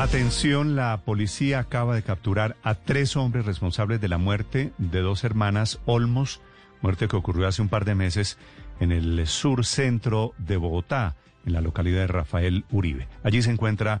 Atención, la policía acaba de capturar a tres hombres responsables de la muerte de dos hermanas Olmos, muerte que ocurrió hace un par de meses en el sur centro de Bogotá, en la localidad de Rafael Uribe. Allí se encuentra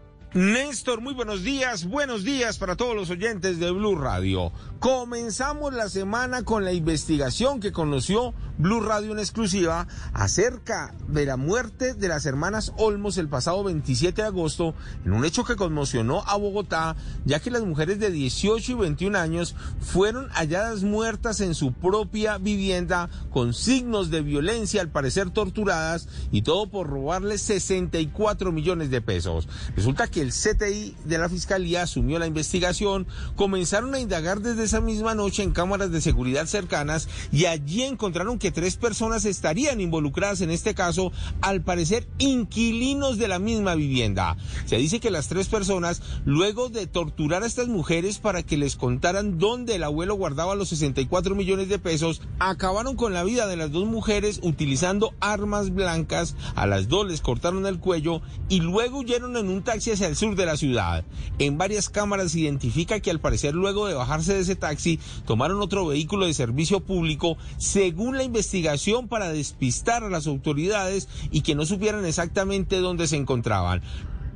Néstor, muy buenos días, buenos días para todos los oyentes de Blue Radio. Comenzamos la semana con la investigación que conoció Blue Radio en exclusiva acerca de la muerte de las hermanas Olmos el pasado 27 de agosto en un hecho que conmocionó a Bogotá, ya que las mujeres de 18 y 21 años fueron halladas muertas en su propia vivienda con signos de violencia, al parecer torturadas, y todo por robarles 64 millones de pesos. Resulta que el CTI de la Fiscalía asumió la investigación, comenzaron a indagar desde esa misma noche en cámaras de seguridad cercanas y allí encontraron que tres personas estarían involucradas en este caso, al parecer inquilinos de la misma vivienda. Se dice que las tres personas, luego de torturar a estas mujeres para que les contaran dónde el abuelo guardaba los 64 millones de pesos, acabaron con la vida de las dos mujeres utilizando armas blancas, a las dos les cortaron el cuello y luego huyeron en un taxi hacia sur de la ciudad. En varias cámaras se identifica que al parecer luego de bajarse de ese taxi tomaron otro vehículo de servicio público según la investigación para despistar a las autoridades y que no supieran exactamente dónde se encontraban.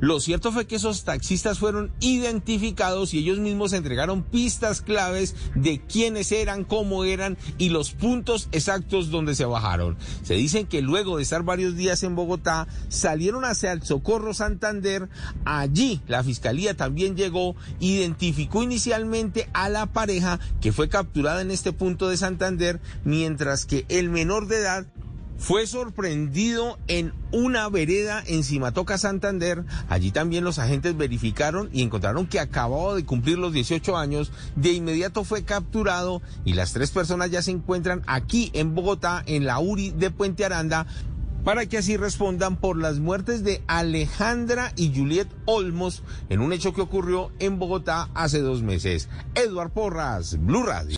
Lo cierto fue que esos taxistas fueron identificados y ellos mismos entregaron pistas claves de quiénes eran, cómo eran y los puntos exactos donde se bajaron. Se dicen que luego de estar varios días en Bogotá, salieron hacia el Socorro Santander. Allí la fiscalía también llegó, identificó inicialmente a la pareja que fue capturada en este punto de Santander, mientras que el menor de edad fue sorprendido en una vereda en Cimatoca, Santander. Allí también los agentes verificaron y encontraron que acababa de cumplir los 18 años. De inmediato fue capturado y las tres personas ya se encuentran aquí en Bogotá, en la URI de Puente Aranda para que así respondan por las muertes de Alejandra y Juliet Olmos en un hecho que ocurrió en Bogotá hace dos meses. Edward Porras, Blue Radio.